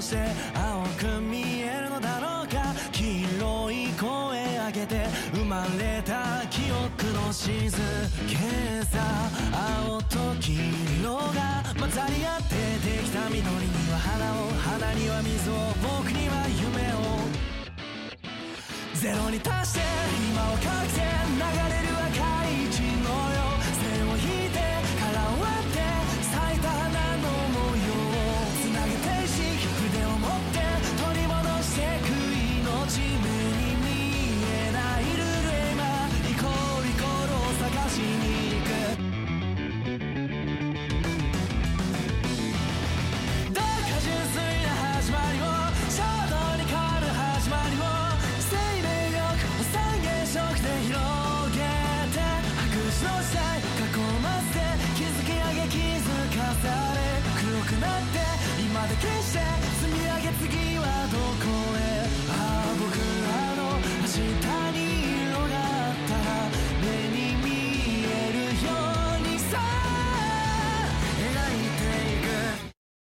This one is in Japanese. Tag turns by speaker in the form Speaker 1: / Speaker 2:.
Speaker 1: どして青く見えるのだろうか？黄色い声上げて生まれた記憶の静けさ。青と黄色が混ざり合ってできた緑には花を花には水を僕には夢を。ゼロに達して今をかけて流れ can say